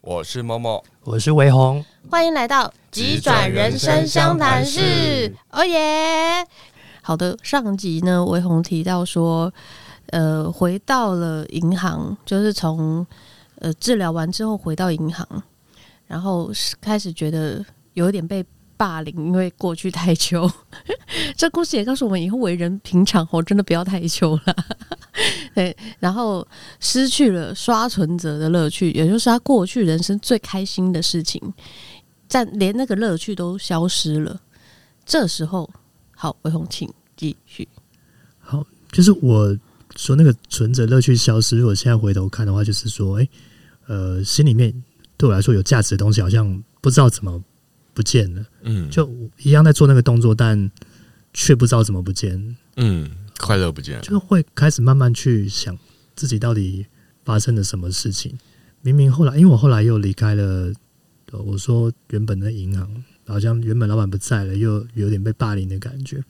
我是默默，我是维红，欢迎来到急转人生相谈室。哦耶！好的，上集呢，维红提到说，呃，回到了银行，就是从呃治疗完之后回到银行，然后开始觉得有点被。霸凌，因为过去太久，这故事也告诉我们，以后为人平常哦，真的不要太久了。对，然后失去了刷存折的乐趣，也就是他过去人生最开心的事情，但连那个乐趣都消失了。这时候，好，魏宏，请继续。好，就是我说那个存折乐趣消失，如果现在回头看的话，就是说，哎，呃，心里面对我来说有价值的东西，好像不知道怎么。不见了，嗯，就一样在做那个动作，但却不知道怎么不见，嗯，快乐不见了，就会开始慢慢去想自己到底发生了什么事情。明明后来，因为我后来又离开了，我说原本的银行，好像原本老板不在了，又有点被霸凌的感觉，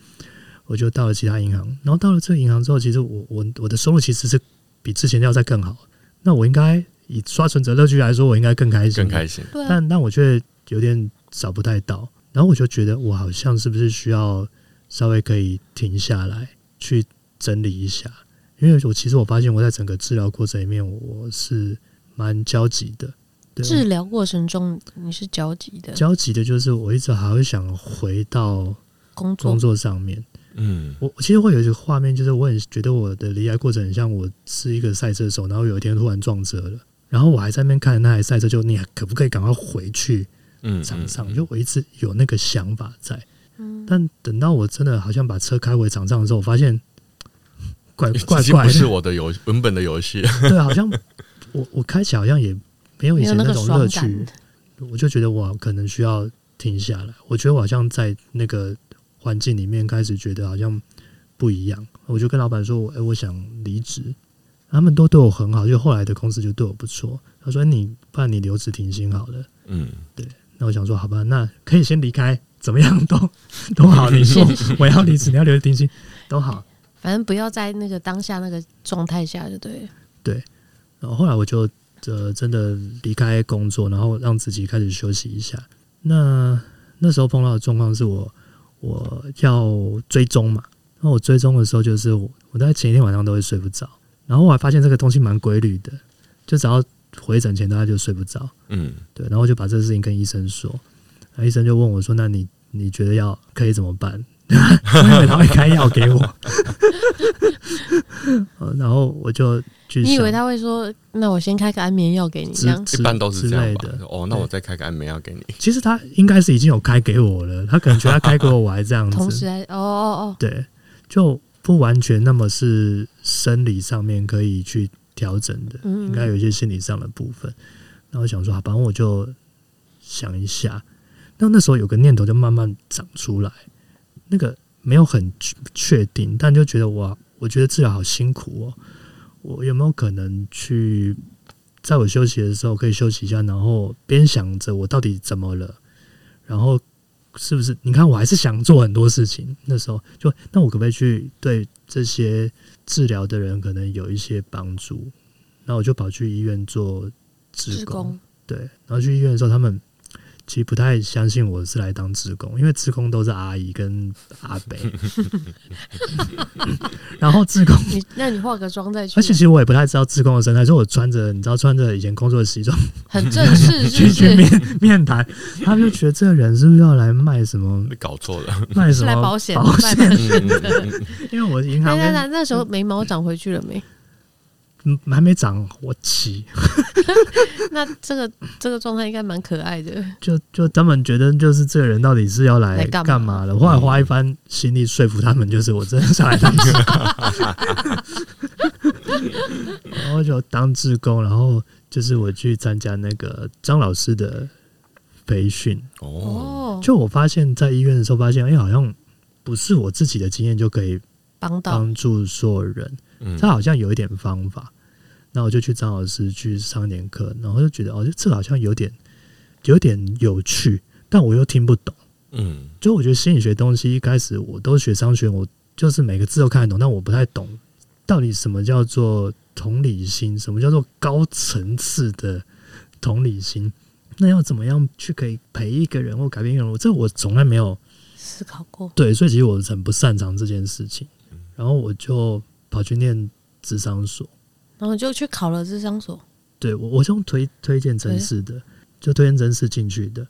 我就到了其他银行。然后到了这个银行之后，其实我我我的收入其实是比之前要再更好。那我应该以刷存折乐趣来说，我应该更开心，更开心。但但我却有点。找不太到，然后我就觉得我好像是不是需要稍微可以停下来去整理一下，因为我其实我发现我在整个治疗过程里面我是蛮焦急的。对，治疗过程中你是焦急的，焦急的就是我一直还会想回到工作工作上面。嗯，我其实会有一个画面，就是我很觉得我的离开过程很像我是一个赛车手，然后有一天突然撞车了，然后我还在那边看着那台赛车，就你可不可以赶快回去？嗯，场上就我一直有那个想法在，嗯，但等到我真的好像把车开回场上的时候，我发现 怪怪怪，不是我的游文本的游戏，对，好像我我开起来好像也没有以前那种乐趣，我就觉得我可能需要停下来。我觉得我好像在那个环境里面开始觉得好像不一样，我就跟老板说，哎，我想离职，他们都对我很好，就后来的公司就对我不错。他说，你不然你留职停薪好了，嗯，对。那我想说，好吧，那可以先离开，怎么样都 都好。你说 我要离职，你要留着定薪，都好。反正不要在那个当下那个状态下就对了。对。然后后来我就呃真的离开工作，然后让自己开始休息一下。那那时候碰到的状况是我我要追踪嘛。那我追踪的时候，就是我我在前一天晚上都会睡不着。然后我还发现这个东西蛮规律的，就只要。回诊前，大家就睡不着。嗯，对，然后就把这个事情跟医生说，那医生就问我说：“那你你觉得要可以怎么办？” 因为他会开药给我。然后我就去。你以为他会说：“那我先开个安眠药给你？”这样一般都是这样的。哦，那我再开个安眠药给你。其实他应该是已经有开给我了，他可能觉得他开给我，我还这样子。同时还，哦哦哦，对，就不完全那么是生理上面可以去。调整的，应该有一些心理上的部分。然后想说，好吧，我就想一下。那那时候有个念头就慢慢长出来，那个没有很确定，但就觉得哇，我觉得治疗好辛苦哦。我有没有可能去，在我休息的时候可以休息一下，然后边想着我到底怎么了，然后是不是？你看，我还是想做很多事情。那时候就，那我可不可以去对这些？治疗的人可能有一些帮助，那我就跑去医院做志工，工。对，然后去医院的时候，他们其实不太相信我是来当志工，因为志工都是阿姨跟阿伯。然后志工，你那你化个妆再去。而且其实我也不太知道志工的生态，所以我穿着你知道穿着以前工作的西装，很正式，去 去面面谈，他们就觉得这个人是不是要来卖什么？搞错了，卖什么保险？保险。因为我银行，那那那时候眉毛长回去了没？嗯，还没长活齐。那这个这个状态应该蛮可爱的。就就他们觉得，就是这个人到底是要来干嘛的？后来花一番心力说服他们，就是我真的上来当志工。然后就当志工，然后就是我去参加那个张老师的培训。哦，就我发现，在医院的时候发现，哎，好像不是我自己的经验就可以帮帮助所有人。他好像有一点方法，那我就去张老师去上一点课，然后就觉得哦，这好像有点有点有趣，但我又听不懂。嗯，就我觉得心理学东西一开始我都学商学，我就是每个字都看得懂，但我不太懂到底什么叫做同理心，什么叫做高层次的同理心。那要怎么样去可以陪一个人或改变一个人？我这我从来没有思考过。对，所以其实我很不擅长这件事情。然后我就跑去念智商所，然后就去考了智商所。对，我我是用推推荐真试的，就推荐真试进去的。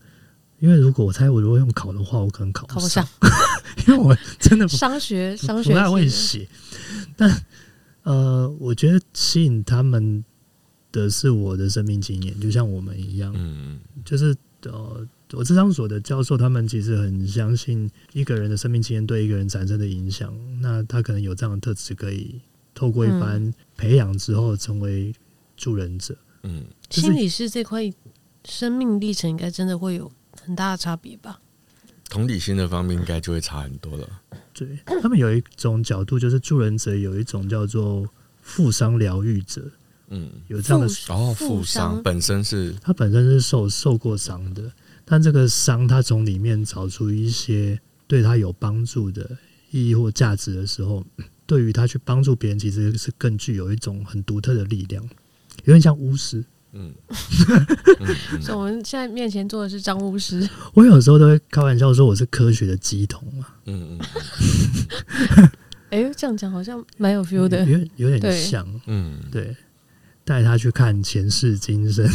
因为如果我猜我如果用考的话，我可能考不上，不 上因为我真的商学商学不太会写。但呃，我觉得吸引他们的是我的生命经验，就像我们一样，嗯，就是呃，我智商所的教授他们其实很相信一个人的生命经验对一个人产生的影响，那他可能有这样的特质，可以透过一番培养之后成为助人者。嗯，就是、心理师这块生命历程应该真的会有。很大的差别吧，同理心的方面应该就会差很多了。对，他们有一种角度，就是助人者有一种叫做负伤疗愈者，嗯，有这样的哦，负伤本身是他本身是受受过伤的，但这个伤他从里面找出一些对他有帮助的意义或价值的时候，对于他去帮助别人，其实是更具有一种很独特的力量，有点像巫师。嗯，所以我们现在面前坐的是张巫师。我有时候都会开玩笑说我是科学的鸡童嘛。嗯嗯。哎，这样讲好像蛮有 feel 的，有有点像。嗯，对，带他去看前世今生，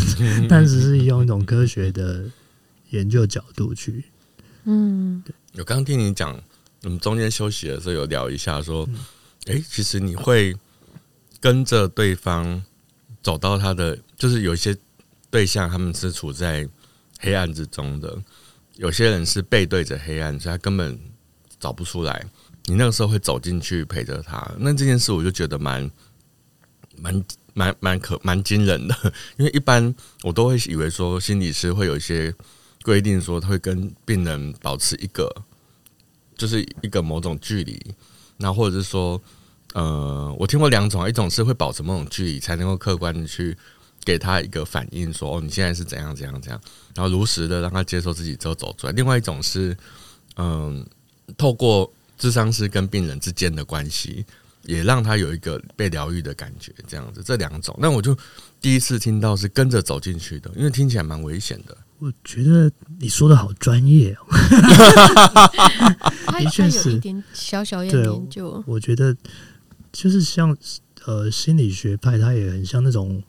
但只是用一种科学的研究角度去。嗯，对。我刚刚听你讲，我们中间休息的时候有聊一下，说，哎，其实你会跟着对方。走到他的，就是有一些对象，他们是处在黑暗之中的；有些人是背对着黑暗，所以他根本找不出来。你那个时候会走进去陪着他，那这件事我就觉得蛮蛮蛮蛮可蛮惊人的。因为一般我都会以为说心理师会有一些规定，说他会跟病人保持一个就是一个某种距离，那或者是说。呃，我听过两种，一种是会保持某种距离，才能够客观的去给他一个反应，说哦，你现在是怎样怎样怎样，然后如实的让他接受自己之后走出来。另外一种是，嗯、呃，透过智商师跟病人之间的关系，也让他有一个被疗愈的感觉，这样子。这两种，那我就第一次听到是跟着走进去的，因为听起来蛮危险的。我觉得你说的好专业哦，的确是一点小小的研究，我觉得。就是像呃心理学派，它也很像那种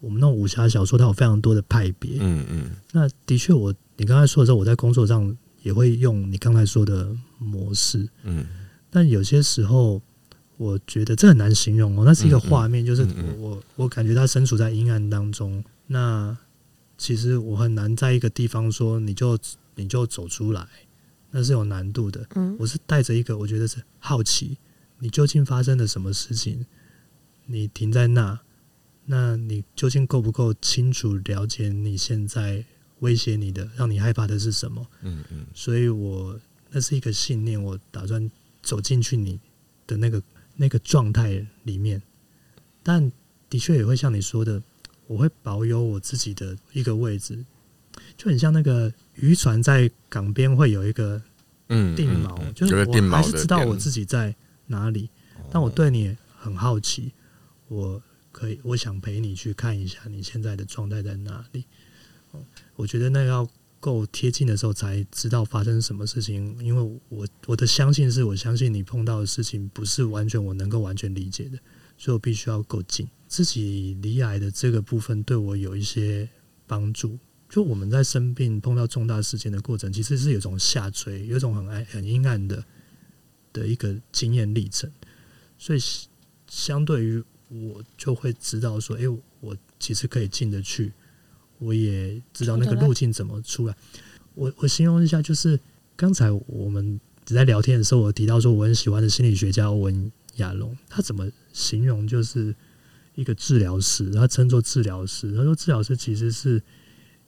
我们那种武侠小说，它有非常多的派别。嗯嗯。那的确，我你刚才说的时候，我在工作上也会用你刚才说的模式。嗯。但有些时候，我觉得这很难形容哦。那是一个画面，就是我我我感觉他身处在阴暗当中。那其实我很难在一个地方说你就你就走出来，那是有难度的。嗯。我是带着一个我觉得是好奇。你究竟发生了什么事情？你停在那，那你究竟够不够清楚了解你现在威胁你的、让你害怕的是什么？嗯嗯。所以我那是一个信念，我打算走进去你的那个那个状态里面。但的确也会像你说的，我会保有我自己的一个位置，就很像那个渔船在港边会有一个嗯定锚，就是我还是知道我自己在。哪里？但我对你很好奇，我可以，我想陪你去看一下你现在的状态在哪里。我觉得那要够贴近的时候才知道发生什么事情，因为我我的相信是我相信你碰到的事情不是完全我能够完全理解的，所以我必须要够近。自己离癌的这个部分对我有一些帮助。就我们在生病碰到重大事件的过程，其实是有种下垂，有种很暗很阴暗的。的一个经验历程，所以相对于我就会知道说，哎、我其实可以进得去，我也知道那个路径怎么出来。我我形容一下，就是刚才我们在聊天的时候，我提到说我很喜欢的心理学家欧文亚龙，他怎么形容就是一个治疗师，他称作治疗师。他说治疗师其实是，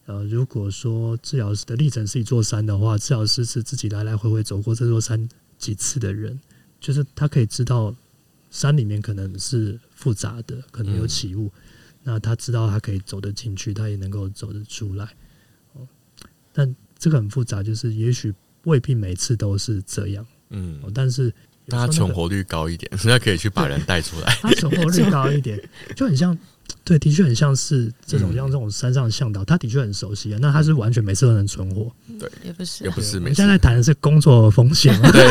呃，如果说治疗师的历程是一座山的话，治疗师是自己来来回回走过这座山。几次的人，就是他可以知道山里面可能是复杂的，可能有起雾。嗯、那他知道他可以走得进去，他也能够走得出来。哦，但这个很复杂，就是也许未必每次都是这样。嗯，但是让他存活率高一点，那可以去把人带出来。他存活率高一点，就很像，对，的确很像是这种像这种山上向导，他的确很熟悉啊。那他是完全每次都能存活，对，也不是，也不是。我们现在谈的是工作风险。对。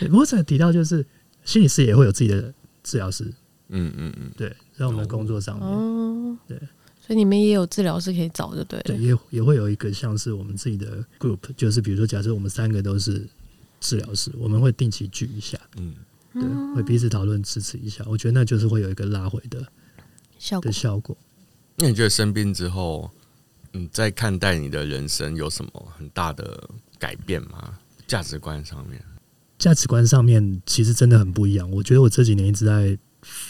不过这个提到就是心理师也会有自己的治疗师，嗯嗯嗯，对，在我们的工作上面，哦、对。所以你们也有治疗师可以找，就对了。对，也也会有一个像是我们自己的 group，就是比如说，假设我们三个都是治疗师，我们会定期聚一下，嗯，对，会彼此讨论支持一下。我觉得那就是会有一个拉回的效果的效果。那你觉得生病之后，你在看待你的人生有什么很大的改变吗？价值观上面，价值观上面其实真的很不一样。我觉得我这几年一直在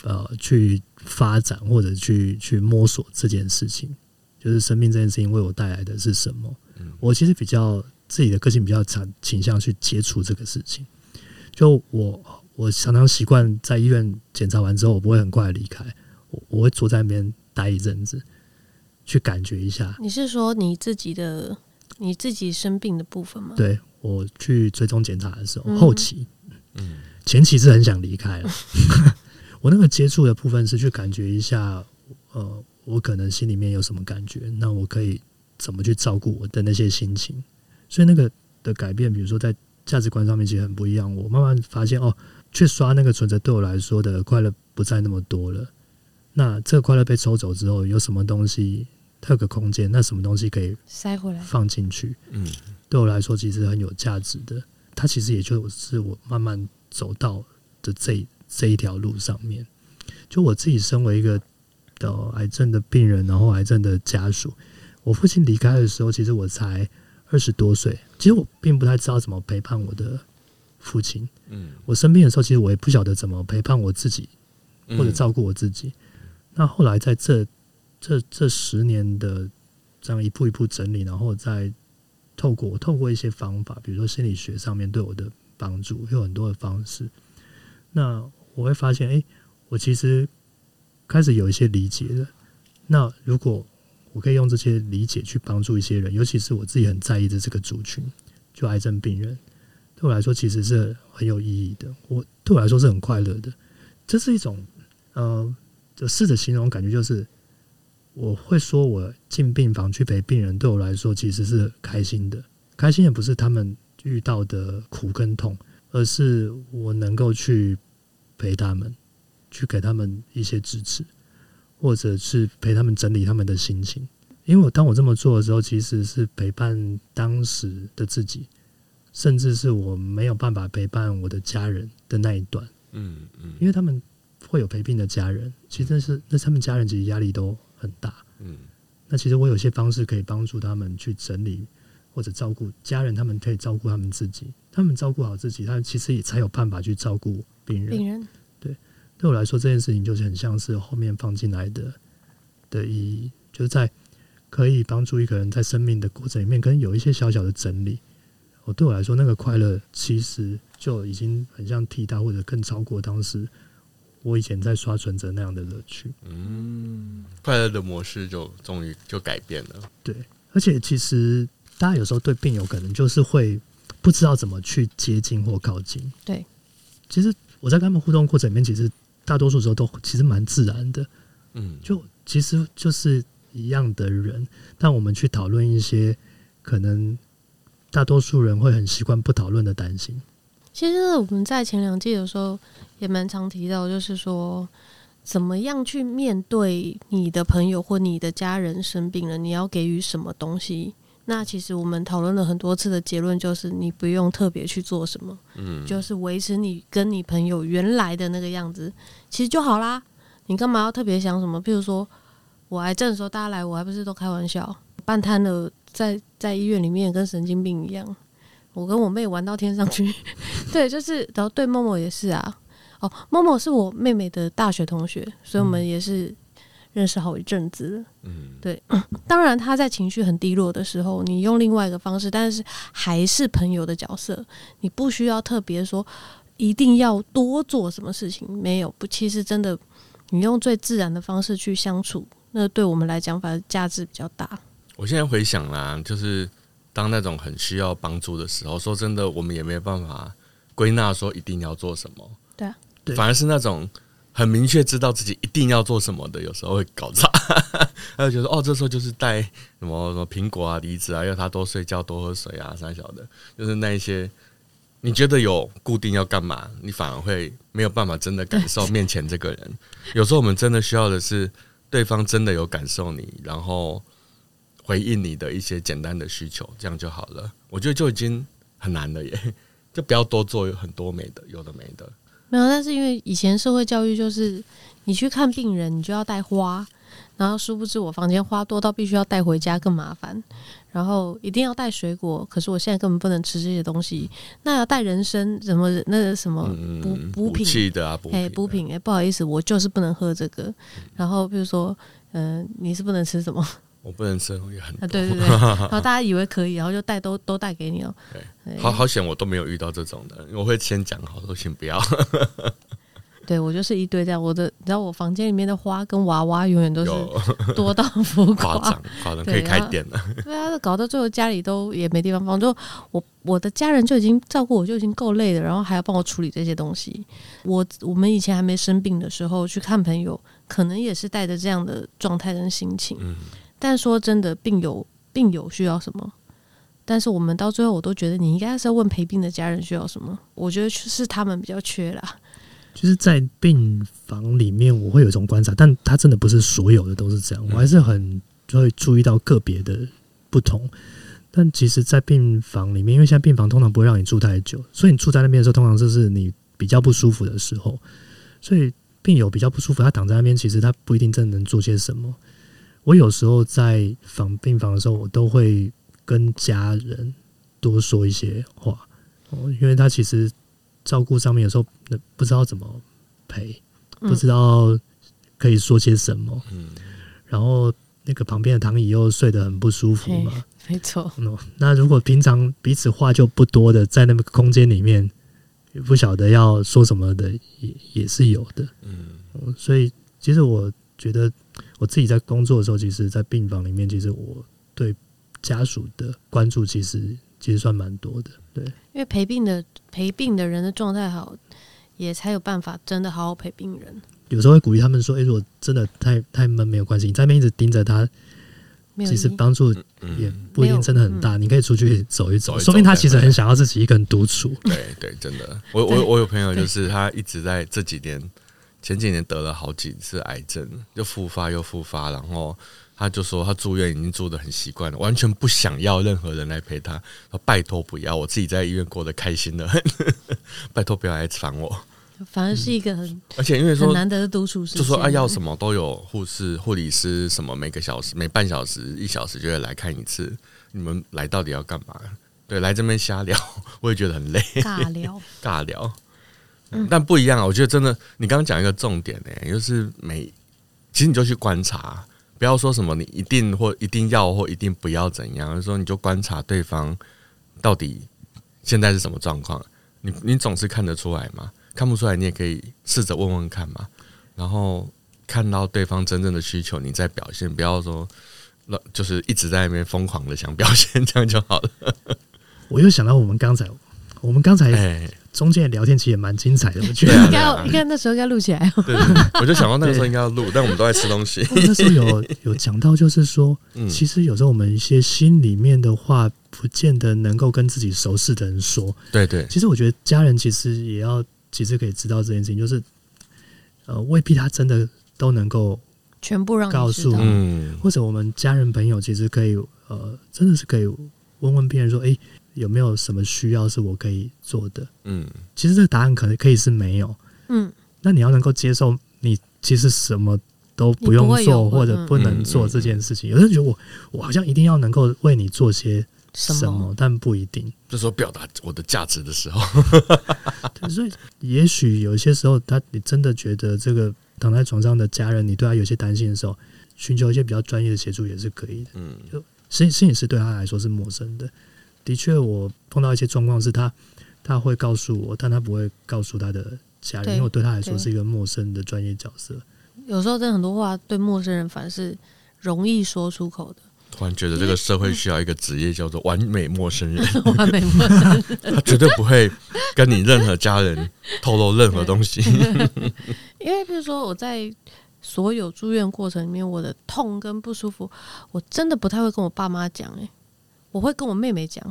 呃去。发展或者去去摸索这件事情，就是生命这件事情为我带来的是什么？我其实比较自己的个性比较常倾向去接触这个事情。就我我常常习惯在医院检查完之后，我不会很快离开，我我会坐在那边待一阵子，去感觉一下。你是说你自己的你自己生病的部分吗？对，我去追踪检查的时候，后期，嗯，前期是很想离开了。我那个接触的部分是去感觉一下，呃，我可能心里面有什么感觉，那我可以怎么去照顾我的那些心情。所以那个的改变，比如说在价值观上面其实很不一样。我慢慢发现，哦，去刷那个存折对我来说的快乐不再那么多了。那这个快乐被抽走之后，有什么东西它有个空间？那什么东西可以塞回来放进去？嗯，对我来说其实很有价值的。它其实也就是我慢慢走到的这。这一条路上面，就我自己身为一个的癌症的病人，然后癌症的家属，我父亲离开的时候，其实我才二十多岁。其实我并不太知道怎么陪伴我的父亲。嗯，我生病的时候，其实我也不晓得怎么陪伴我自己，或者照顾我自己。那后来在这这这十年的这样一步一步整理，然后再透过透过一些方法，比如说心理学上面对我的帮助，有很多的方式。那我会发现，哎，我其实开始有一些理解了。那如果我可以用这些理解去帮助一些人，尤其是我自己很在意的这个族群，就癌症病人，对我来说其实是很有意义的。我对我来说是很快乐的。这是一种，呃，就试着形容感觉，就是我会说我进病房去陪病人，对我来说其实是开心的。开心的不是他们遇到的苦跟痛，而是我能够去。陪他们，去给他们一些支持，或者是陪他们整理他们的心情。因为我当我这么做的时候，其实是陪伴当时的自己，甚至是我没有办法陪伴我的家人的那一段。嗯嗯，因为他们会有陪病的家人，其实那是那他们家人其实压力都很大。嗯，那其实我有些方式可以帮助他们去整理或者照顾家人，他们可以照顾他们自己，他们照顾好自己，他们其实也才有办法去照顾。病人，病人，对，对我来说这件事情就是很像是后面放进来的的意义，就是在可以帮助一个人在生命的过程里面，可能有一些小小的整理。我对我来说，那个快乐其实就已经很像替代或者更超过当时我以前在刷存折那样的乐趣。嗯，快乐的模式就终于就改变了。对，而且其实大家有时候对病友可能就是会不知道怎么去接近或靠近。对，其实。我在跟他们互动过程里面，其实大多数时候都其实蛮自然的，嗯，就其实就是一样的人，但我们去讨论一些可能大多数人会很习惯不讨论的担心。其实我们在前两季的时候也蛮常提到，就是说怎么样去面对你的朋友或你的家人生病了，你要给予什么东西。那其实我们讨论了很多次的结论就是，你不用特别去做什么，嗯，就是维持你跟你朋友原来的那个样子，其实就好啦。你干嘛要特别想什么？譬如说我癌症的时候，大家来我还不是都开玩笑，半瘫了，在在医院里面跟神经病一样。我跟我妹玩到天上去，对，就是然后对默默也是啊。哦，默默是我妹妹的大学同学，所以我们也是。认识好一阵子，嗯，对，当然他在情绪很低落的时候，你用另外一个方式，但是还是朋友的角色，你不需要特别说一定要多做什么事情，没有，不，其实真的，你用最自然的方式去相处，那对我们来讲，反而价值比较大。我现在回想啦，就是当那种很需要帮助的时候，说真的，我们也没有办法归纳说一定要做什么。对啊，反而是那种很明确知道自己一定要做什么的，有时候会搞砸。还有觉得哦，这时候就是带什么什么苹果啊、梨子啊，要他多睡觉、多喝水啊，啥小的，就是那一些。你觉得有固定要干嘛，你反而会没有办法真的感受 面前这个人。有时候我们真的需要的是对方真的有感受你，然后回应你的一些简单的需求，这样就好了。我觉得就已经很难了耶，就不要多做很多没的，有的没的。没有，但是因为以前社会教育就是你去看病人，你就要带花。然后殊不知我房间花多到必须要带回家更麻烦，然后一定要带水果，可是我现在根本不能吃这些东西。那要带人参什么那个什么补补品补的啊，哎补品哎，不好意思，我就是不能喝这个。然后比如说，嗯、呃，你是不能吃什么？我不能吃东西很多。啊，对对对。然后大家以为可以，然后就带都都带给你了。对，好好险，我都没有遇到这种的。我会先讲好说，先不要。对，我就是一堆这样，我的你知道我房间里面的花跟娃娃永远都是多到浮夸，夸张，夸张可以开店了。对啊，搞到最后家里都也没地方放，就我我的家人就已经照顾我就已经够累了，然后还要帮我处理这些东西。我我们以前还没生病的时候去看朋友，可能也是带着这样的状态跟心情。嗯，但说真的，病友病友需要什么？但是我们到最后，我都觉得你应该是要问陪病的家人需要什么。我觉得是他们比较缺啦。就是在病房里面，我会有一种观察，但他真的不是所有的都是这样，我还是很会注意到个别的不同。但其实，在病房里面，因为现在病房通常不会让你住太久，所以你住在那边的时候，通常就是你比较不舒服的时候。所以病友比较不舒服，他躺在那边，其实他不一定真的能做些什么。我有时候在房病房的时候，我都会跟家人多说一些话，哦因为他其实。照顾上面有时候不知道怎么陪，不知道可以说些什么。嗯，然后那个旁边的躺椅又睡得很不舒服嘛，没错。那如果平常彼此话就不多的，在那个空间里面，也不晓得要说什么的，也也是有的。嗯，所以其实我觉得我自己在工作的时候，其实，在病房里面，其实我对家属的关注，其实其实算蛮多的。对，因为陪病的陪病的人的状态好，也才有办法真的好好陪病人。有时候会鼓励他们说：“哎、欸，如果真的太太闷，没有关系，你在那边一直盯着他，其实帮助也不一定真的很大。你可以出去走一走，说明他其实很想要自己一个人独处。”对对，真的，我我我有朋友就是他一直在这几年前几年得了好几次癌症，又复发又复发，然后。他就说他住院已经住得很习惯了，完全不想要任何人来陪他。说拜托不要，我自己在医院过得开心的很，拜托不要来烦我。反而是一个很、嗯、而且因为说很难得的独处时间，就说啊要什么都有护士、护理师什么，每个小时、每半小时、一小时就会来看一次。你们来到底要干嘛？对，来这边瞎聊，我也觉得很累。尬聊，尬聊。但不一样啊，我觉得真的，你刚刚讲一个重点呢、欸，就是每其实你就去观察。不要说什么你一定或一定要或一定不要怎样，就是说你就观察对方到底现在是什么状况。你你总是看得出来吗？看不出来，你也可以试着问问看嘛。然后看到对方真正的需求，你再表现。不要说那就是一直在那边疯狂的想表现，这样就好了。我又想到我们刚才，我们刚才。欸中间的聊天其实也蛮精彩的，我觉得应该要，应该那时候应该录起来。对，我就想到那个时候应该要录，但我们都在吃东西。那时候有 有讲到，就是说，其实有时候我们一些心里面的话，不见得能够跟自己熟识的人说。对对。其实我觉得家人其实也要，其实可以知道这件事情，就是呃，未必他真的都能够全部让告诉。嗯。或者我们家人朋友其实可以呃，真的是可以问问别人说，哎。有没有什么需要是我可以做的？嗯，其实这个答案可能可以是没有。嗯，那你要能够接受，你其实什么都不用做或者不能做这件事情。有人觉得我我好像一定要能够为你做些什么，什么但不一定。这时候表达我的价值的时候，所以也许有些时候，他你真的觉得这个躺在床上的家人，你对他有些担心的时候，寻求一些比较专业的协助也是可以的。嗯，就心心理师对他来说是陌生的。的确，我碰到一些状况是他他会告诉我，但他不会告诉他的家人，因为我对他来说是一个陌生的专业角色。有时候，真的很多话对陌生人反而是容易说出口的。突然觉得这个社会需要一个职业叫做完美陌生人，完美陌生人，他绝对不会跟你任何家人透露任何东西。因为比如说我在所有住院过程里面，我的痛跟不舒服，我真的不太会跟我爸妈讲，哎，我会跟我妹妹讲，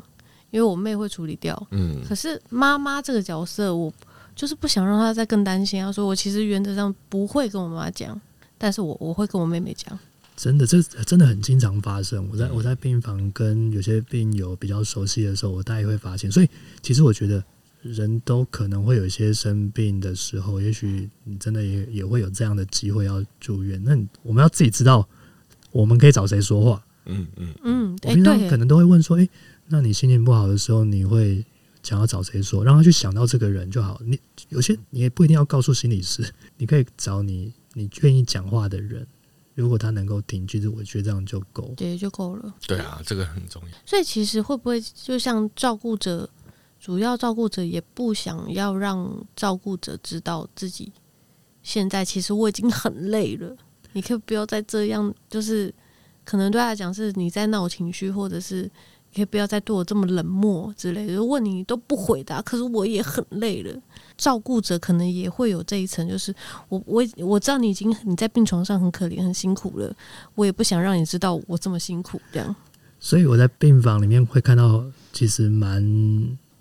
因为我妹会处理掉。嗯，可是妈妈这个角色，我就是不想让她再更担心。她说我其实原则上不会跟我妈妈讲，但是我我会跟我妹妹讲。真的，这真的很经常发生。我在我在病房跟有些病友比较熟悉的时候，我大概会发现。所以，其实我觉得人都可能会有一些生病的时候，也许你真的也也会有这样的机会要住院。那我们要自己知道，我们可以找谁说话。嗯嗯嗯。我平常可能都会问说：“哎，那你心情不好的时候，你会想要找谁说？”让他去想到这个人就好。你有些你也不一定要告诉心理师，你可以找你你愿意讲话的人。如果他能够听，其实我觉得这样就够，对，就够了。对啊，这个很重要。所以其实会不会就像照顾者，主要照顾者也不想要让照顾者知道自己现在其实我已经很累了，你可以不要再这样，就是可能对他来讲是你在闹情绪，或者是。可以不要再对我这么冷漠之类的，问你都不回答，可是我也很累了。照顾者可能也会有这一层，就是我我我知道你已经你在病床上很可怜很辛苦了，我也不想让你知道我这么辛苦这样。所以我在病房里面会看到，其实蛮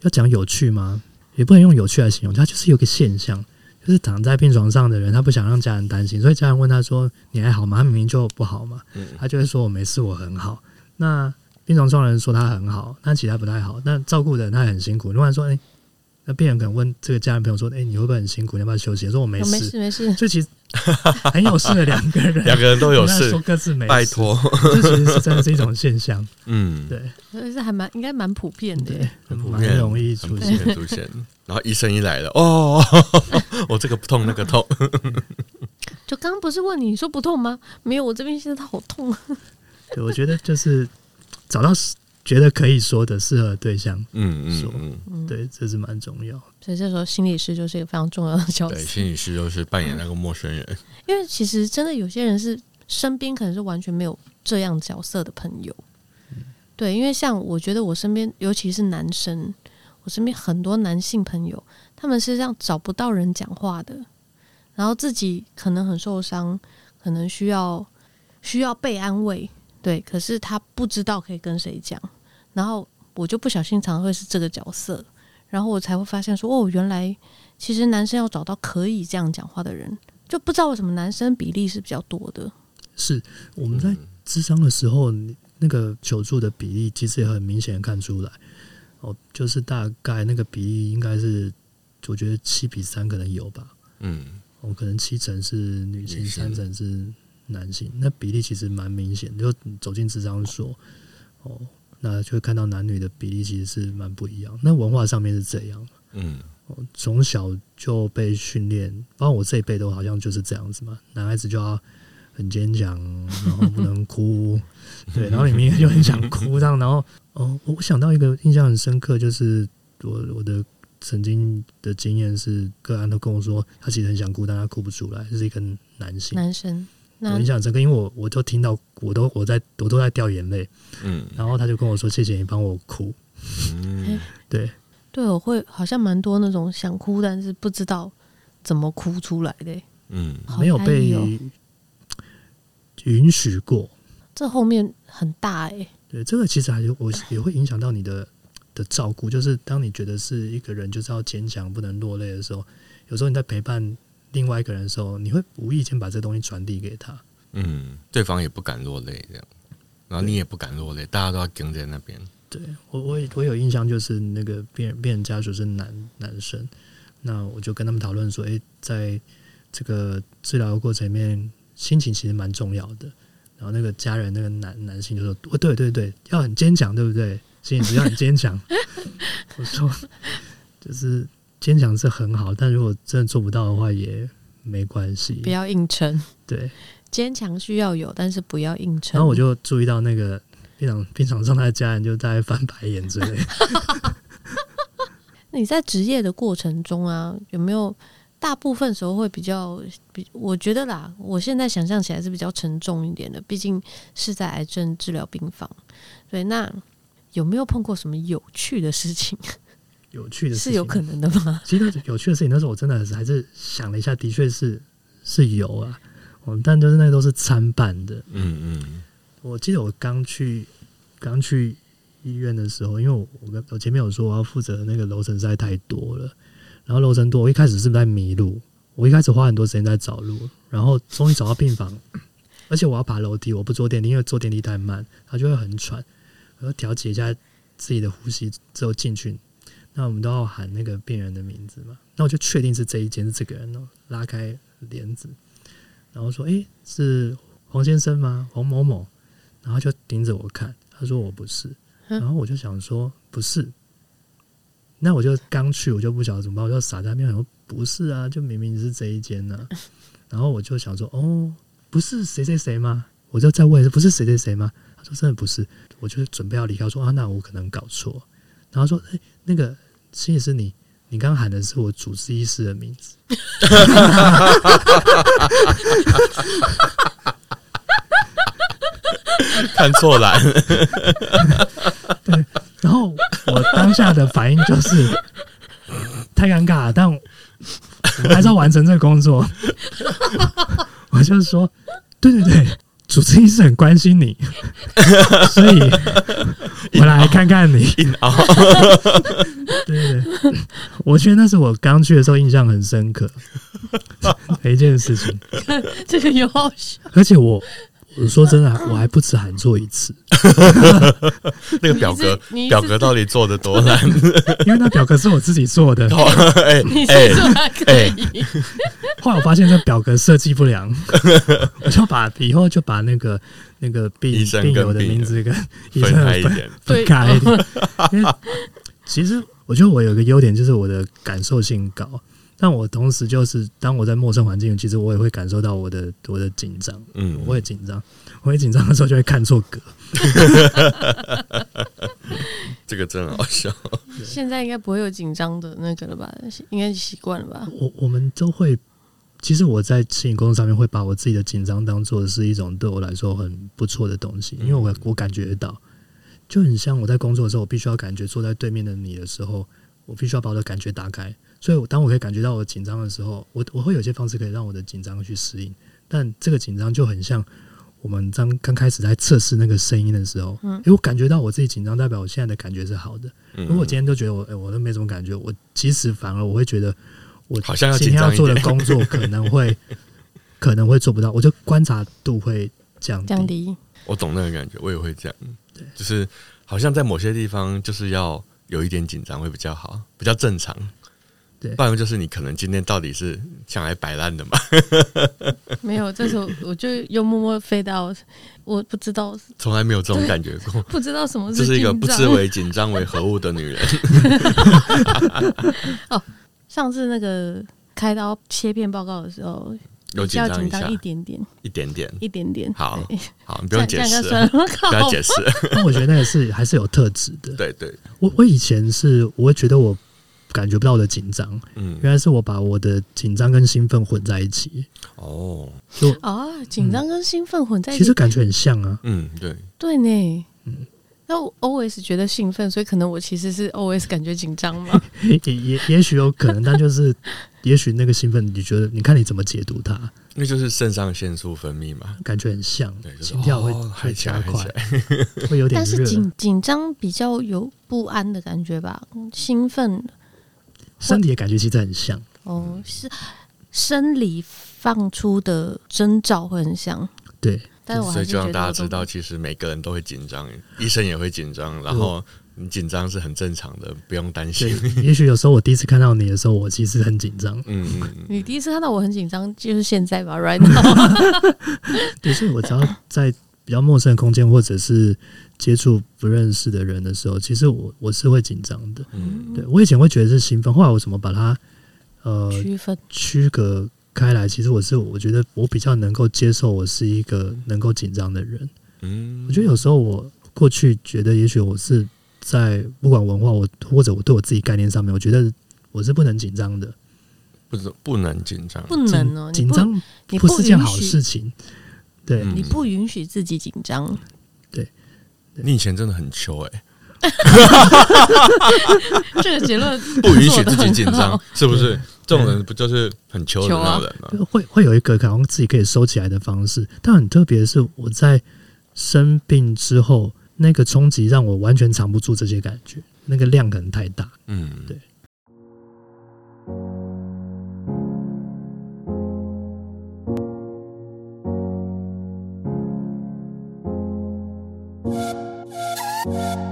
要讲有趣吗？也不能用有趣来形容，它就是有个现象，就是躺在病床上的人，他不想让家人担心，所以家人问他说：“你还好吗？”他明明就不好嘛，他就会说：“我没事，我很好。”那病床上的人说他很好，但其他不太好。那照顾的人他很辛苦。另外说，哎、欸，那病人可能问这个家人朋友说：“哎、欸，你会不会很辛苦？你要不要休息？”说：“我没事，没事，没事。”所以其实 很有事的两个人，两个人都有事，说各自没事。拜托，这其实是真的是一种现象。嗯，对，所以是还蛮应该蛮普遍的，很普遍，容易出现出现。然后医生一来了，哦，我这个不痛，那个痛。就刚刚不是问你说不痛吗？没有，我这边现在好痛。对，我觉得就是。找到觉得可以说的适合对象，嗯嗯嗯，嗯对，这是蛮重要。所以这时候心理师就是一个非常重要的角色。对，心理师就是扮演那个陌生人。因为其实真的有些人是身边可能是完全没有这样角色的朋友。嗯、对，因为像我觉得我身边，尤其是男生，我身边很多男性朋友，他们是这样找不到人讲话的，然后自己可能很受伤，可能需要需要被安慰。对，可是他不知道可以跟谁讲，然后我就不小心常常会是这个角色，然后我才会发现说，哦，原来其实男生要找到可以这样讲话的人，就不知道为什么男生比例是比较多的。是我们在智商的时候，那个求助的比例其实也很明显的看出来，哦，就是大概那个比例应该是，我觉得七比三可能有吧，嗯，哦，可能七成是女性，三成是。男性那比例其实蛮明显，就走进咨商所哦，那就会看到男女的比例其实是蛮不一样。那文化上面是这样，嗯，从小就被训练，包括我这一辈都好像就是这样子嘛。男孩子就要很坚强，然后不能哭，对，然后你明明就很想哭，这样，然后哦，我想到一个印象很深刻，就是我我的曾经的经验是，个案都跟我说，他其实很想哭，但他哭不出来，是一个男性，男生。我印象深刻，因为我我都听到，我都我在我都在掉眼泪，嗯，然后他就跟我说：“谢谢你帮我哭。”嗯，对对，我会好像蛮多那种想哭，但是不知道怎么哭出来的，嗯，没有被 允许过，这后面很大哎。对，这个其实还是我也会影响到你的的照顾，就是当你觉得是一个人就是要坚强，不能落泪的时候，有时候你在陪伴。另外一个人的时候，你会无意间把这东西传递给他，嗯，对方也不敢落泪，这样，然后你也不敢落泪，大家都要跟在那边。对我，我我有印象，就是那个病人病人家属是男男生，那我就跟他们讨论说，诶、欸，在这个治疗的过程里面，心情其实蛮重要的。然后那个家人那个男男性就说，哦，对对对，要很坚强，对不对？心情要很坚强。我说，就是。坚强是很好，但如果真的做不到的话，也没关系。不要硬撑。对，坚强需要有，但是不要硬撑。然后我就注意到那个病床病床上他的家人就在翻白眼之类。那你在职业的过程中啊，有没有大部分时候会比较比，我觉得啦，我现在想象起来是比较沉重一点的，毕竟是在癌症治疗病房。对，那有没有碰过什么有趣的事情？有趣的事情是有可能的吗？其实有趣的事情，那时候我真的还是想了一下，的确是是有啊，但就是那都是参半的。嗯嗯，我记得我刚去刚去医院的时候，因为我我我前面有说我要负责那个楼层实在太多了。然后楼层多，我一开始是不是在迷路？我一开始花很多时间在找路，然后终于找到病房，而且我要爬楼梯，我不坐电梯，因为坐电梯太慢，它就会很喘。我要调节一下自己的呼吸之后进去。那我们都要喊那个病人的名字嘛？那我就确定是这一间是这个人哦，拉开帘子，然后说：“诶，是黄先生吗？黄某某？”然后就盯着我看，他说：“我不是。”然后我就想说：“不是。”那我就刚去，我就不晓得怎么办，我就傻在那边说不是啊，就明明是这一间呢、啊。然后我就想说，哦，不是谁谁谁吗？我就再问，不是谁谁谁吗？他说真的不是，我就准备要离开，说啊，那我可能搞错。然后说，哎，那个心理师你，你刚刚喊的是我主治医师的名字。看错了。对。然后我当下的反应就是太尴尬了，但我还是要完成这个工作。我就说，对对对，主治医师很关心你，所以我来看看你。对对对，我觉得那是我刚去的时候印象很深刻的 一件事情。这个有好笑，而且我。我说真的，我还不止喊错一次。那个表格，表格到底做的多难？因为那表格是我自己做的。哎哎哎！后来我发现这表格设计不良，我就把以后就把那个那个病病友的名字跟医生分开一点，分开一点。因为其实我觉得我有个优点，就是我的感受性高。但我同时就是，当我在陌生环境，其实我也会感受到我的我的紧张，嗯，我会紧张，我会紧张的时候就会看错格，这个真好笑。现在应该不会有紧张的那个了吧？应该习惯了吧？我我们都会，其实我在摄影工作上面会把我自己的紧张当做是一种对我来说很不错的东西，因为我我感觉到，就很像我在工作的时候，我必须要感觉坐在对面的你的时候，我必须要把我的感觉打开。所以，当我可以感觉到我紧张的时候，我我会有些方式可以让我的紧张去适应。但这个紧张就很像我们刚刚开始在测试那个声音的时候，嗯，因为我感觉到我自己紧张，代表我现在的感觉是好的。如果我今天都觉得我，哎，我都没什么感觉，我其实反而我会觉得，我好像今天要做的工作可能会 可能会做不到，我就观察度会降降低。我懂那个感觉，我也会这样，对，就是好像在某些地方就是要有一点紧张会比较好，比较正常。对，不然就是你可能今天到底是想来摆烂的嘛？没有，这时候我就又默默飞到，我不知道，从来没有这种感觉过，不知道什么是，这是一个不知为紧张为何物的女人。哦，上次那个开刀切片报告的时候，有紧张一下，一点点，一点点，一点点。好，好，你不用解释，不要解释。那 我觉得那个是还是有特质的。对对，我我以前是，我会觉得我。感觉不到我的紧张，嗯，原来是我把我的紧张跟兴奋混在一起。哦，就啊，紧张跟兴奋混在一起，其实感觉很像啊。嗯，对，对呢。嗯，那我 always 觉得兴奋，所以可能我其实是 always 感觉紧张吗？也也也许有可能，但就是 也许那个兴奋，你觉得你看你怎么解读它？那就是肾上腺素分泌嘛，感觉很像，对，心跳会会加快，会有点。但是紧紧张比较有不安的感觉吧，兴奋。身体的感觉其实很像哦，是生理放出的征兆会很像，对。但是我所以就让大家知道，其实每个人都会紧张，医生也会紧张，然后你紧张是很正常的，不用担心。也许有时候我第一次看到你的时候，我其实很紧张。嗯嗯，你第一次看到我很紧张，就是现在吧，right now。对，所以我只要在比较陌生的空间，或者是。接触不认识的人的时候，其实我我是会紧张的。嗯，对我以前会觉得是兴奋，后来我怎么把它呃区分区隔开来？其实我是我觉得我比较能够接受我是一个能够紧张的人。嗯，我觉得有时候我过去觉得，也许我是在不管文化我或者我对我自己概念上面，我觉得我是不能紧张的。不是不能紧张，不能哦，紧张不是件好事情。对，你不允许自己紧张。对，你以前真的很糗哎。这个结论不允许自己紧张，是不是？这种人不就是很穷的那种人吗？会会有一个可能自己可以收起来的方式，但很特别的是，我在生病之后，那个冲击让我完全藏不住这些感觉，那个量可能太大。嗯，对。我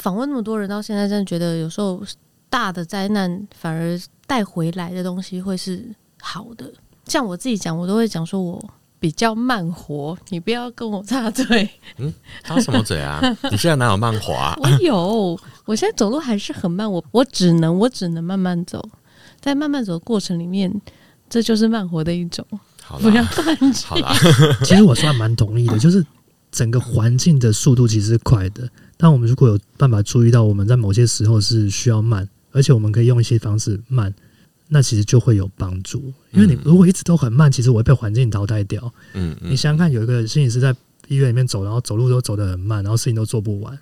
访问那么多人，到现在真的觉得有时候大的灾难反而带回来的东西会是好的。像我自己讲，我都会讲说我比较慢活，你不要跟我插嘴。嗯，插什么嘴啊？你现在哪有慢活啊？我有，我现在走路还是很慢。我我只能我只能慢慢走，在慢慢走的过程里面，这就是慢活的一种。好啦，不要断气。好啦，其实我算蛮同意的，就是整个环境的速度其实是快的。但我们如果有办法注意到，我们在某些时候是需要慢，而且我们可以用一些方式慢，那其实就会有帮助。因为你如果一直都很慢，其实我会被环境淘汰掉。嗯，你想想看，有一个心理师在医院里面走，然后走路都走得很慢，然后事情都做不完。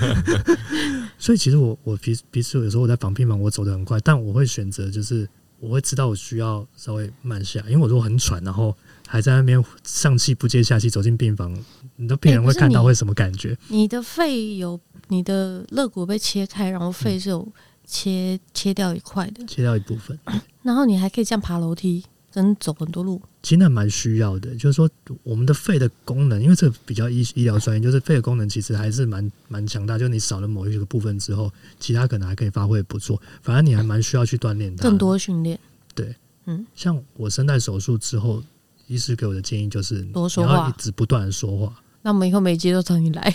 所以其实我我平平时有时候我在访病房，我走得很快，但我会选择就是我会知道我需要稍微慢下，因为我如果很喘，然后。还在那边上气不接下气走进病房，你的病人会看到会什么感觉？你，的肺有你的肋骨被切开，然后肺是有切、切掉一块的，切掉一部分。然后你还可以这样爬楼梯，跟走很多路。其实那蛮需要的，就是说我们的肺的功能，因为这个比较医医疗专业，就是肺的功能其实还是蛮蛮强大。就你少了某一个部分之后，其他可能还可以发挥不错。反正你还蛮需要去锻炼的，更多训练。对，嗯，像我声带手术之后。医师给我的建议就是多说话，一直不断的说话。那我们以后每集都找你来，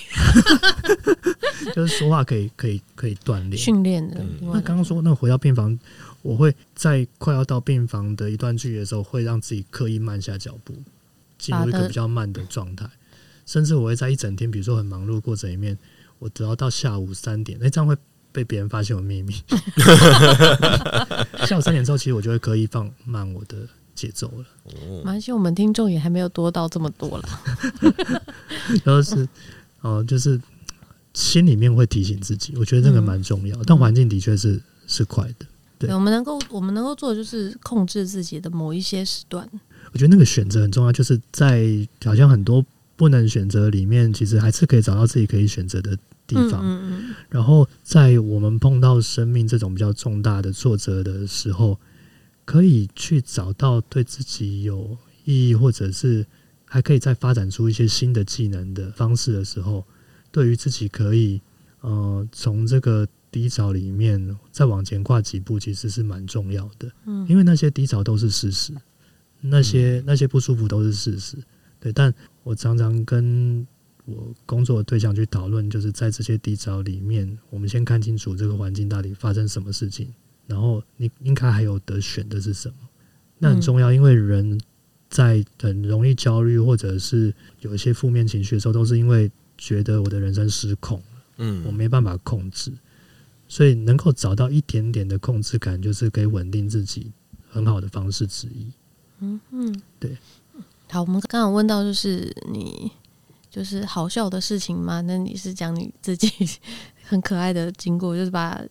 就是说话可以可以可以锻炼训练的。那刚刚说那回到病房，我会在快要到病房的一段距离的时候，会让自己刻意慢下脚步，进入一个比较慢的状态。甚至我会在一整天，比如说很忙碌过程里面，我只要到下午三点，那这样会被别人发现我秘密。下午三点之后，其实我就会刻意放慢我的。节奏了，没关系，我们听众也还没有多到这么多了。就是哦、呃，就是心里面会提醒自己，我觉得这个蛮重要。嗯、但环境的确是是快的，对，我们能够我们能够做的就是控制自己的某一些时段。我觉得那个选择很重要，就是在好像很多不能选择里面，其实还是可以找到自己可以选择的地方。嗯嗯嗯，然后在我们碰到生命这种比较重大的挫折的时候。可以去找到对自己有意义，或者是还可以再发展出一些新的技能的方式的时候，对于自己可以呃从这个低潮里面再往前跨几步，其实是蛮重要的。嗯，因为那些低潮都是事实，那些那些不舒服都是事实。对，但我常常跟我工作的对象去讨论，就是在这些低潮里面，我们先看清楚这个环境到底发生什么事情。然后你应该还有得选的是什么？那很重要，因为人在很容易焦虑或者是有一些负面情绪的时候，都是因为觉得我的人生失控了，嗯，我没办法控制，所以能够找到一点点的控制感，就是可以稳定自己很好的方式之一。嗯嗯，对。好，我们刚刚问到就是你就是好笑的事情吗？那你是讲你自己很可爱的经过，就是把。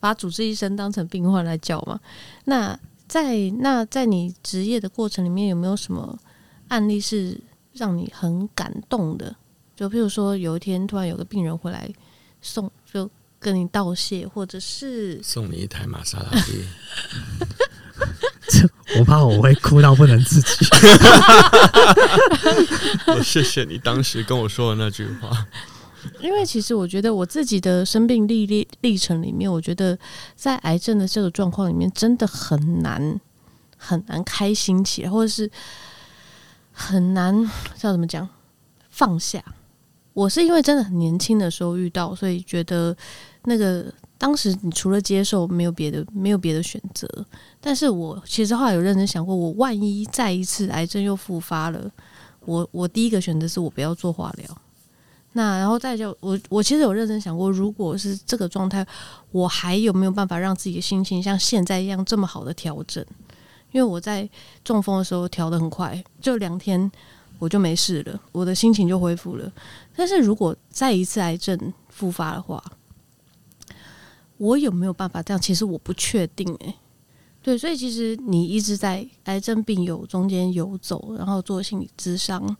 把主治医生当成病患来叫嘛？那在那在你职业的过程里面，有没有什么案例是让你很感动的？就譬如说，有一天突然有个病人回来送，就跟你道谢，或者是送你一台玛莎拉蒂。我怕我会哭到不能自己。我谢谢你当时跟我说的那句话。因为其实我觉得我自己的生病历历历程里面，我觉得在癌症的这个状况里面，真的很难很难开心起来，或者是很难叫怎么讲放下。我是因为真的很年轻的时候遇到，所以觉得那个当时你除了接受，没有别的没有别的选择。但是我其实后来有认真想过，我万一再一次癌症又复发了，我我第一个选择是我不要做化疗。那然后再就我我其实有认真想过，如果是这个状态，我还有没有办法让自己的心情像现在一样这么好的调整？因为我在中风的时候调得很快，就两天我就没事了，我的心情就恢复了。但是如果再一次癌症复发的话，我有没有办法这样？其实我不确定诶。对，所以其实你一直在癌症病友中间游走，然后做心理咨商，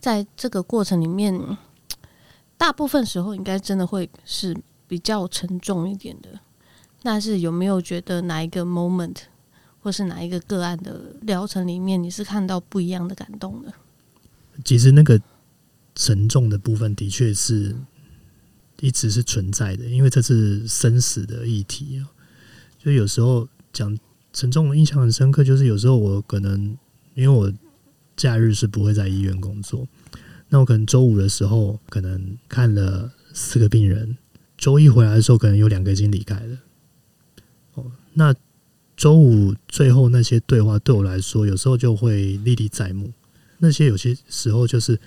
在这个过程里面。大部分时候应该真的会是比较沉重一点的。那是有没有觉得哪一个 moment 或是哪一个个案的疗程里面，你是看到不一样的感动的？其实那个沉重的部分的确是一直是存在的，因为这是生死的议题。就有时候讲沉重的印象很深刻，就是有时候我可能因为我假日是不会在医院工作。那我可能周五的时候，可能看了四个病人，周一回来的时候，可能有两个已经离开了。哦，那周五最后那些对话，对我来说，有时候就会历历在目。那些有些时候，就是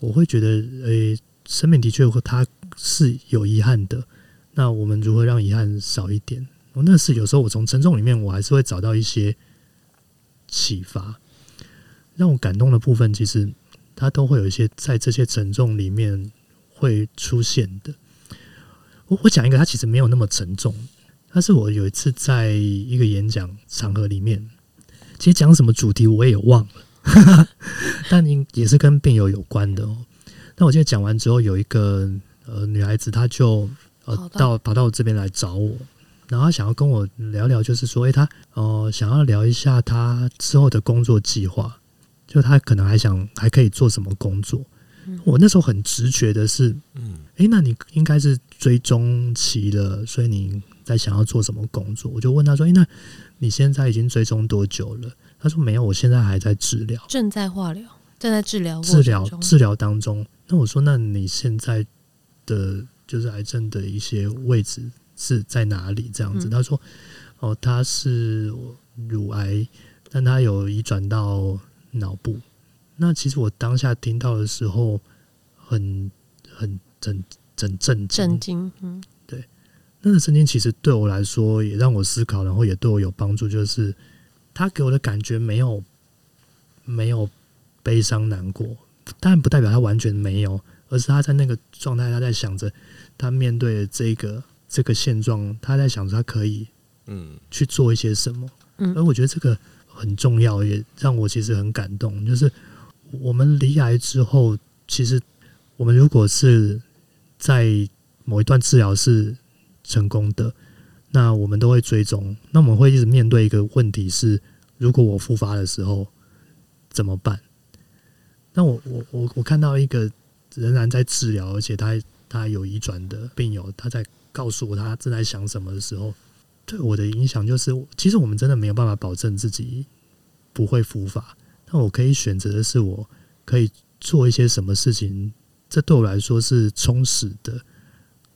我会觉得，诶，生命的确会，它是有遗憾的。那我们如何让遗憾少一点？那是有时候我从沉重里面，我还是会找到一些启发，让我感动的部分，其实。它都会有一些在这些沉重里面会出现的。我我讲一个，它其实没有那么沉重。但是我有一次在一个演讲场合里面，其实讲什么主题我也忘了，但也是跟病友有关的哦。那我记得讲完之后，有一个呃女孩子，她就呃到跑到我这边来找我，然后她想要跟我聊聊，就是说，诶，她呃想要聊一下她之后的工作计划。就她可能还想还可以做什么工作？我那时候很直觉的是，嗯，诶，那你应该是追踪期了，所以你在想要做什么工作？我就问她说：“诶，那你现在已经追踪多久了？”她说：“没有，我现在还在治疗，正在化疗，正在治疗，治疗治疗当中。”那我说：“那你现在的就是癌症的一些位置是在哪里？”这样子，他说：“哦，他是乳癌，但他有移转到。”脑部，那其实我当下听到的时候很，很震惊，震惊，嗯，对，那个震惊其实对我来说也让我思考，然后也对我有帮助，就是他给我的感觉没有没有悲伤难过，但不代表他完全没有，而是他在那个状态，他在想着他面对这个这个现状，他在想着他可以嗯去做一些什么，嗯，而我觉得这个。很重要，也让我其实很感动。就是我们离癌之后，其实我们如果是在某一段治疗是成功的，那我们都会追踪。那我们会一直面对一个问题是：如果我复发的时候怎么办？那我我我我看到一个仍然在治疗，而且他他有移转的病友，他在告诉我他正在想什么的时候。对我的影响就是，其实我们真的没有办法保证自己不会复发，但我可以选择的是，我可以做一些什么事情，这对我来说是充实的、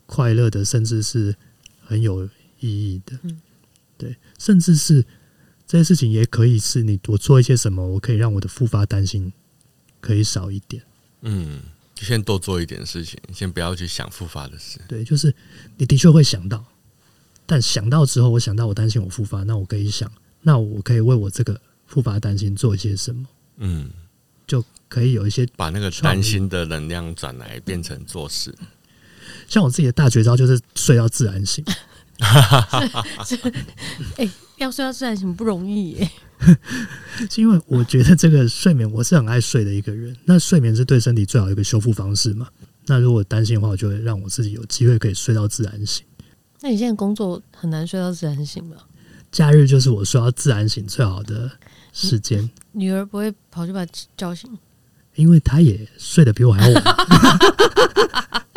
快乐的，甚至是很有意义的。对，甚至是这些事情也可以是你我做一些什么，我可以让我的复发担心可以少一点。嗯，先多做一点事情，先不要去想复发的事。对，就是你的确会想到。但想到之后，我想到我担心我复发，那我可以想，那我可以为我这个复发担心做一些什么？嗯，就可以有一些把那个担心的能量转来变成做事。像我自己的大绝招就是睡到自然醒。哎，要睡到自然醒不容易耶。是因为我觉得这个睡眠，我是很爱睡的一个人。那睡眠是对身体最好的一个修复方式嘛？那如果担心的话，我就会让我自己有机会可以睡到自然醒。那你现在工作很难睡到自然醒吗？假日就是我睡到自然醒最好的时间。女儿不会跑去把叫醒，因为他也睡得比我还要晚。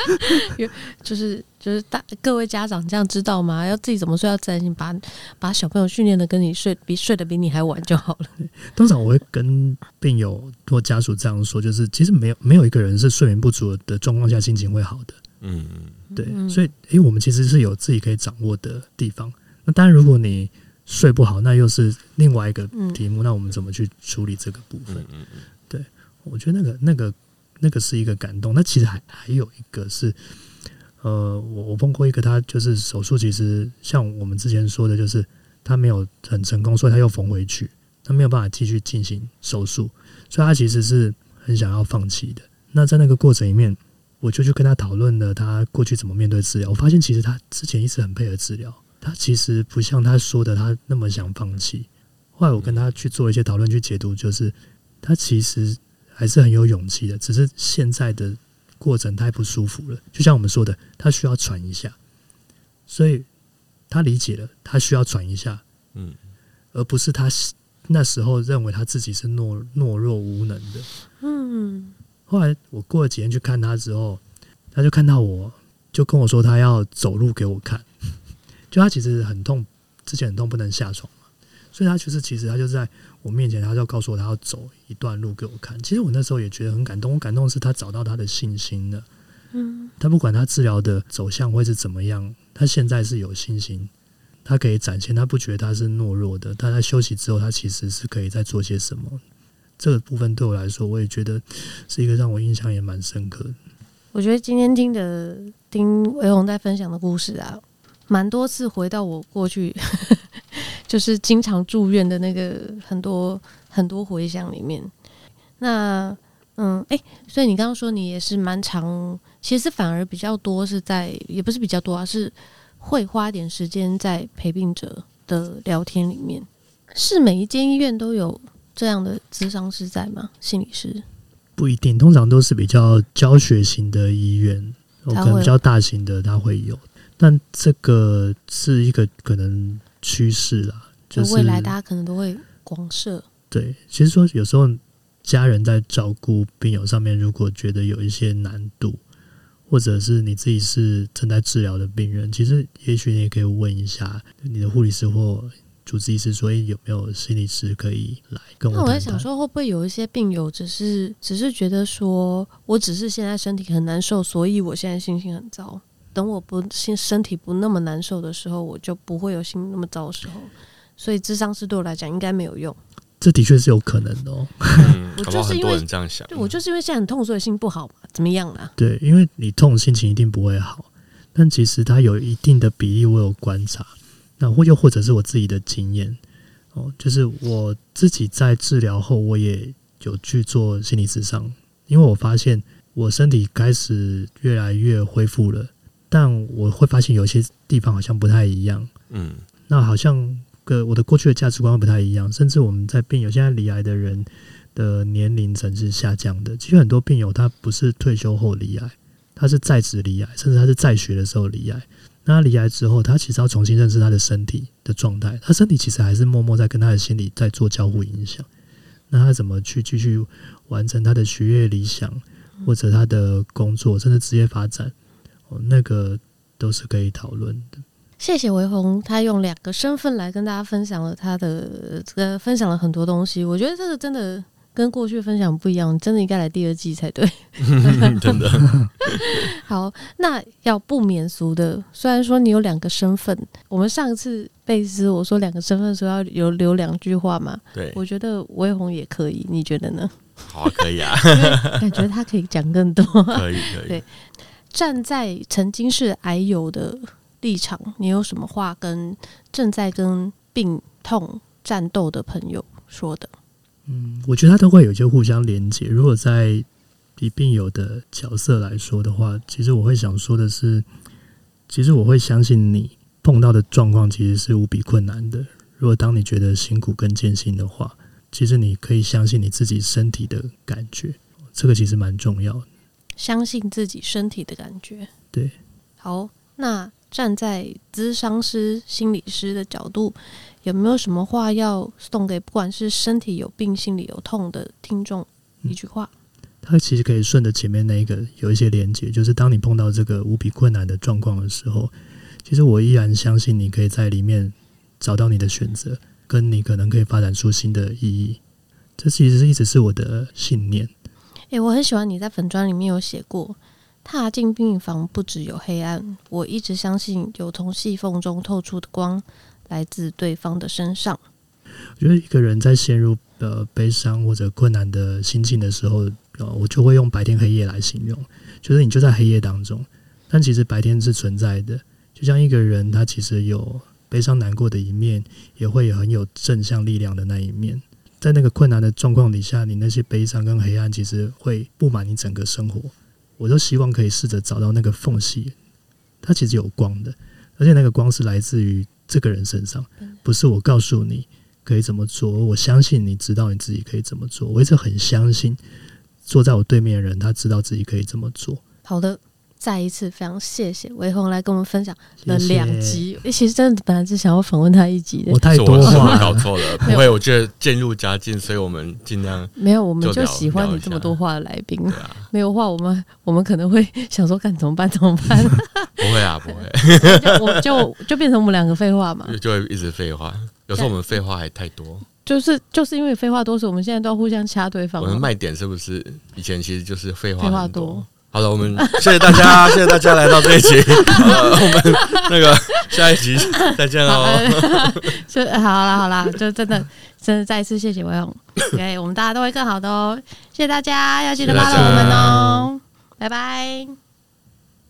就是就是大各位家长这样知道吗？要自己怎么睡要自然醒，把把小朋友训练的跟你睡比睡得比你还晚就好了。通常我会跟病友或家属这样说，就是其实没有没有一个人是睡眠不足的状况下心情会好的。嗯嗯，对，所以诶、欸，我们其实是有自己可以掌握的地方。那当然，如果你睡不好，那又是另外一个题目。那我们怎么去处理这个部分？对，我觉得那个那个。那个是一个感动，那其实还还有一个是，呃，我我碰过一个，他就是手术，其实像我们之前说的，就是他没有很成功，所以他又缝回去，他没有办法继续进行手术，所以他其实是很想要放弃的。那在那个过程里面，我就去跟他讨论了他过去怎么面对治疗。我发现其实他之前一直很配合治疗，他其实不像他说的他那么想放弃。后来我跟他去做一些讨论，去解读，就是他其实。还是很有勇气的，只是现在的过程太不舒服了。就像我们说的，他需要喘一下，所以他理解了，他需要喘一下，嗯，而不是他那时候认为他自己是懦懦弱无能的，嗯。后来我过了几天去看他之后，他就看到我，就跟我说他要走路给我看，就他其实很痛，之前很痛不能下床，所以他就是其实他就在。我面前，他就告诉我他要走一段路给我看。其实我那时候也觉得很感动，我感动的是他找到他的信心了。嗯，他不管他治疗的走向会是怎么样，他现在是有信心，他可以展现，他不觉得他是懦弱的。他在休息之后，他其实是可以再做些什么。这个部分对我来说，我也觉得是一个让我印象也蛮深刻的。我觉得今天听的听维红在分享的故事啊，蛮多次回到我过去。就是经常住院的那个很多很多回想里面，那嗯哎、欸，所以你刚刚说你也是蛮长，其实反而比较多是在，也不是比较多啊，是会花点时间在陪病者的聊天里面。是每一间医院都有这样的咨商师在吗？心理师不一定，通常都是比较教学型的医院，可能比较大型的他会有，但这个是一个可能。趋势啦，就是未来大家可能都会广设。对，其实说有时候家人在照顾病友上面，如果觉得有一些难度，或者是你自己是正在治疗的病人，其实也许你也可以问一下你的护理师或主治医师，所以有没有心理师可以来跟我。那我在想说，会不会有一些病友只是只是觉得说我只是现在身体很难受，所以我现在心情很糟。等我不心身体不那么难受的时候，我就不会有心那么糟的时候。所以智商是对我来讲应该没有用。这的确是有可能的哦。嗯，我就是因为这样想，对，我就是因为现在很痛，所以心不好嘛？怎么样啊？对，因为你痛，心情一定不会好。但其实它有一定的比例，我有观察。那或又或者是我自己的经验哦，就是我自己在治疗后，我也有去做心理咨商，因为我发现我身体开始越来越恢复了。但我会发现有些地方好像不太一样，嗯，那好像个我的过去的价值观不太一样，甚至我们在病友现在离癌的人的年龄层是下降的。其实很多病友他不是退休后离癌，他是在职离癌，甚至他是在学的时候离癌。那他离癌之后，他其实要重新认识他的身体的状态，他身体其实还是默默在跟他的心理在做交互影响。那他怎么去继续完成他的学业理想，或者他的工作，甚至职业发展？那个都是可以讨论的。谢谢维红，他用两个身份来跟大家分享了他的这个，分享了很多东西。我觉得这个真的跟过去分享不一样，真的应该来第二季才对。真的。好，那要不免俗的，虽然说你有两个身份，我们上一次贝斯我说两个身份说要有留两句话嘛。对，我觉得维红也可以，你觉得呢？好啊，可以啊。感觉他可以讲更多。可以，可以。对。站在曾经是癌友的立场，你有什么话跟正在跟病痛战斗的朋友说的？嗯，我觉得他都会有些互相连接。如果在以病友的角色来说的话，其实我会想说的是，其实我会相信你碰到的状况其实是无比困难的。如果当你觉得辛苦跟艰辛的话，其实你可以相信你自己身体的感觉，这个其实蛮重要的。相信自己身体的感觉。对，好，那站在咨商师、心理师的角度，有没有什么话要送给不管是身体有病、心里有痛的听众？一句话，它其实可以顺着前面那一个有一些连接，就是当你碰到这个无比困难的状况的时候，其实我依然相信你可以在里面找到你的选择，跟你可能可以发展出新的意义。这其实是一直是我的信念。诶、我很喜欢你在粉砖里面有写过，踏进病房不只有黑暗，我一直相信有从细缝中透出的光，来自对方的身上。我觉得一个人在陷入呃悲伤或者困难的心境的时候，呃，我就会用白天黑夜来形容，就是你就在黑夜当中，但其实白天是存在的。就像一个人，他其实有悲伤难过的一面，也会有很有正向力量的那一面。在那个困难的状况底下，你那些悲伤跟黑暗其实会布满你整个生活。我都希望可以试着找到那个缝隙，它其实有光的，而且那个光是来自于这个人身上，不是我告诉你可以怎么做。我相信你知道你自己可以怎么做。我一直很相信坐在我对面的人，他知道自己可以怎么做。好的。再一次非常谢谢维宏来跟我们分享了两集。其实真的本来是想要访问他一集的，我太多话搞错了，不会，我觉得渐入佳境，所以我们尽量没有，我们就喜欢你这么多话的来宾。啊、没有话，我们我们可能会想说，看怎么办？怎么办？不会啊，不会，就我就就变成我们两个废话嘛，就会一直废话。有时候我们废话还太多，就是就是因为废话多，所以我们现在都要互相掐对方。我们卖点是不是以前其实就是废话废话多？好了，我们谢谢大家，谢谢大家来到这一集。我们那个下一集再见喽。就好 了，好了，就真的真的再一次谢谢维宏。OK，我们大家都会更好的哦。谢谢大家，要记得 follow 我们哦。拜拜。